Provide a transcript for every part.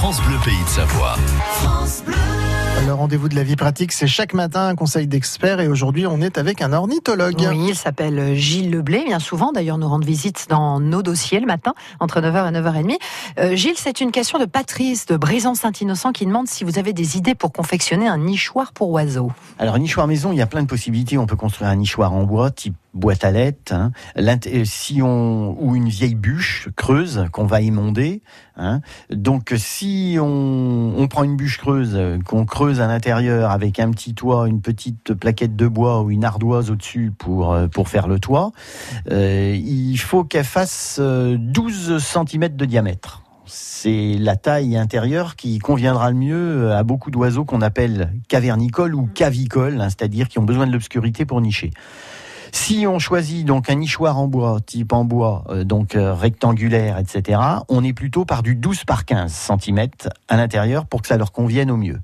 France Bleu Pays de Savoie. Le rendez-vous de la vie pratique, c'est chaque matin un conseil d'expert et aujourd'hui on est avec un ornithologue. Oui, il s'appelle Gilles Leblé, bien souvent d'ailleurs nous rend visite dans nos dossiers le matin entre 9h et 9h30. Euh, Gilles, c'est une question de Patrice de Brison-Saint-Innocent qui demande si vous avez des idées pour confectionner un nichoir pour oiseaux. Alors nichoir maison, il y a plein de possibilités. On peut construire un nichoir en bois type boîte à lettres, hein. Euh, si on ou une vieille bûche creuse qu'on va émonder. Hein. Donc si on, on, prend une bûche creuse qu'on creuse à l'intérieur avec un petit toit, une petite plaquette de bois ou une ardoise au-dessus pour euh, pour faire le toit, euh, il faut qu'elle fasse 12 cm de diamètre c'est la taille intérieure qui conviendra le mieux à beaucoup d'oiseaux qu'on appelle cavernicoles ou cavicoles, hein, c'est-à-dire qui ont besoin de l'obscurité pour nicher. Si on choisit donc un nichoir en bois, type en bois, euh, donc euh, rectangulaire, etc., on est plutôt par du 12 par 15 cm à l'intérieur pour que ça leur convienne au mieux.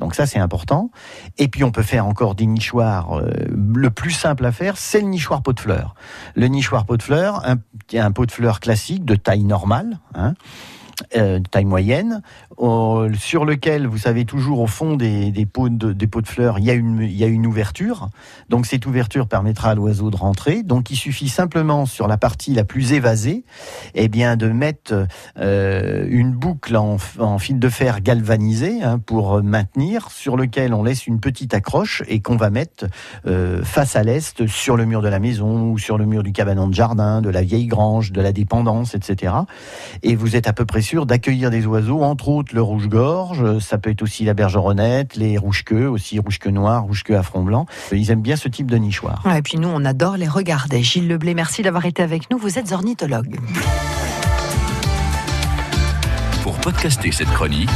Donc ça c'est important. Et puis on peut faire encore des nichoirs. Euh, le plus simple à faire, c'est le nichoir pot de fleurs. Le nichoir pot de fleurs, un, un pot de fleurs classique de taille normale. Hein, euh, taille moyenne, sur lequel vous savez toujours au fond des, pots de, des pots de fleurs, il y, a une, il y a une ouverture. Donc cette ouverture permettra à l'oiseau de rentrer. Donc il suffit simplement sur la partie la plus évasée, eh bien de mettre euh, une boucle en, fil de fer galvanisé hein, pour maintenir, sur lequel on laisse une petite accroche et qu'on va mettre euh, face à l'est sur le mur de la maison ou sur le mur du cabanon de jardin, de la vieille grange, de la dépendance, etc. Et vous êtes à peu près sûr d'accueillir des oiseaux, entre autres le rouge-gorge, ça peut être aussi la bergeronnette, les rouges-queues, aussi rouge-queue noir, rouge-queue à front blanc. Ils aiment bien ce type de nichoir. et puis nous, on adore les regarder. Gilles Leblé, merci d'avoir été avec nous. Vous êtes ornithologue. Pour podcaster cette chronique,